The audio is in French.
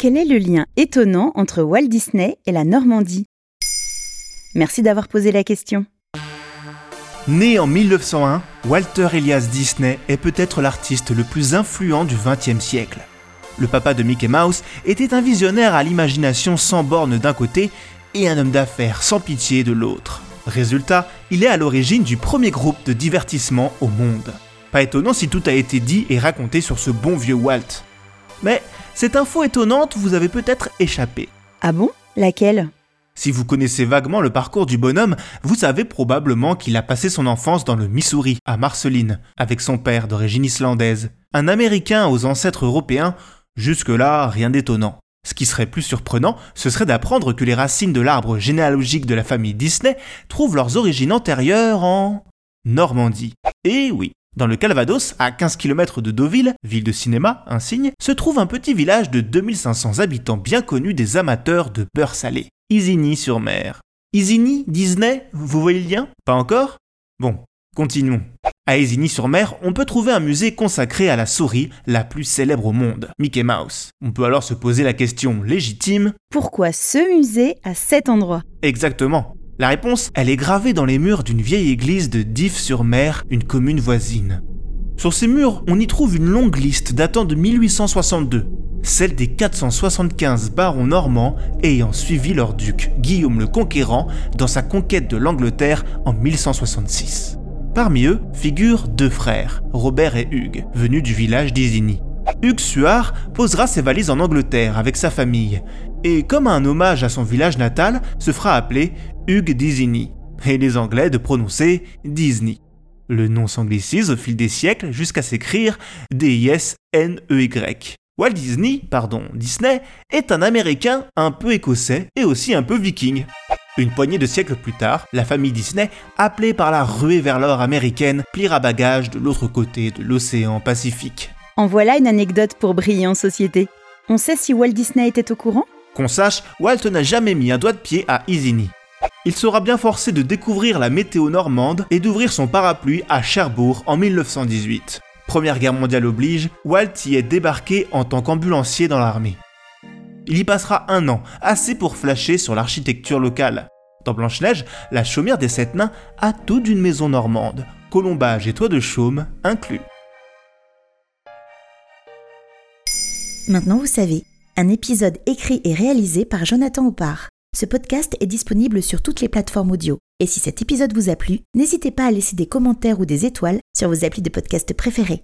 Quel est le lien étonnant entre Walt Disney et la Normandie? Merci d'avoir posé la question. Né en 1901, Walter Elias Disney est peut-être l'artiste le plus influent du XXe siècle. Le papa de Mickey Mouse était un visionnaire à l'imagination sans borne d'un côté et un homme d'affaires sans pitié de l'autre. Résultat, il est à l'origine du premier groupe de divertissement au monde. Pas étonnant si tout a été dit et raconté sur ce bon vieux Walt. Mais cette info étonnante vous avait peut-être échappé. Ah bon? Laquelle? Si vous connaissez vaguement le parcours du bonhomme, vous savez probablement qu'il a passé son enfance dans le Missouri, à Marceline, avec son père d'origine islandaise. Un Américain aux ancêtres européens, jusque-là rien d'étonnant. Ce qui serait plus surprenant, ce serait d'apprendre que les racines de l'arbre généalogique de la famille Disney trouvent leurs origines antérieures en Normandie. Et oui, dans le Calvados, à 15 km de Deauville, ville de cinéma, insigne, se trouve un petit village de 2500 habitants bien connu des amateurs de beurre salé, Isigny-sur-Mer. Isigny, Disney, vous voyez le lien? Pas encore? Bon, continuons. À Isigny-sur-Mer, on peut trouver un musée consacré à la souris la plus célèbre au monde, Mickey Mouse. On peut alors se poser la question légitime Pourquoi ce musée à cet endroit? Exactement. La réponse, elle est gravée dans les murs d'une vieille église de Dives-sur-Mer, une commune voisine. Sur ces murs, on y trouve une longue liste datant de 1862, celle des 475 barons normands ayant suivi leur duc, Guillaume le Conquérant, dans sa conquête de l'Angleterre en 1166. Parmi eux figurent deux frères, Robert et Hugues, venus du village d'Isigny. Hugues Suard posera ses valises en Angleterre avec sa famille, et comme un hommage à son village natal, se fera appeler Hugues Disney, et les Anglais de prononcer Disney. Le nom s'anglicise au fil des siècles jusqu'à s'écrire D-I-S-N-E-Y. Walt Disney, pardon, Disney, est un Américain un peu écossais et aussi un peu viking. Une poignée de siècles plus tard, la famille Disney, appelée par la ruée vers l'or américaine, pliera bagage de l'autre côté de l'océan Pacifique. En voilà une anecdote pour briller en société. On sait si Walt Disney était au courant? Qu'on sache, Walt n'a jamais mis un doigt de pied à Isigny il sera bien forcé de découvrir la météo normande et d'ouvrir son parapluie à Cherbourg en 1918. Première guerre mondiale oblige, Walt y est débarqué en tant qu'ambulancier dans l'armée. Il y passera un an, assez pour flasher sur l'architecture locale. Dans Blanche-Neige, la chaumière des sept nains a tout d'une maison normande, colombage et toit de chaume inclus. Maintenant vous savez, un épisode écrit et réalisé par Jonathan Oppard. Ce podcast est disponible sur toutes les plateformes audio. Et si cet épisode vous a plu, n'hésitez pas à laisser des commentaires ou des étoiles sur vos applis de podcast préférés.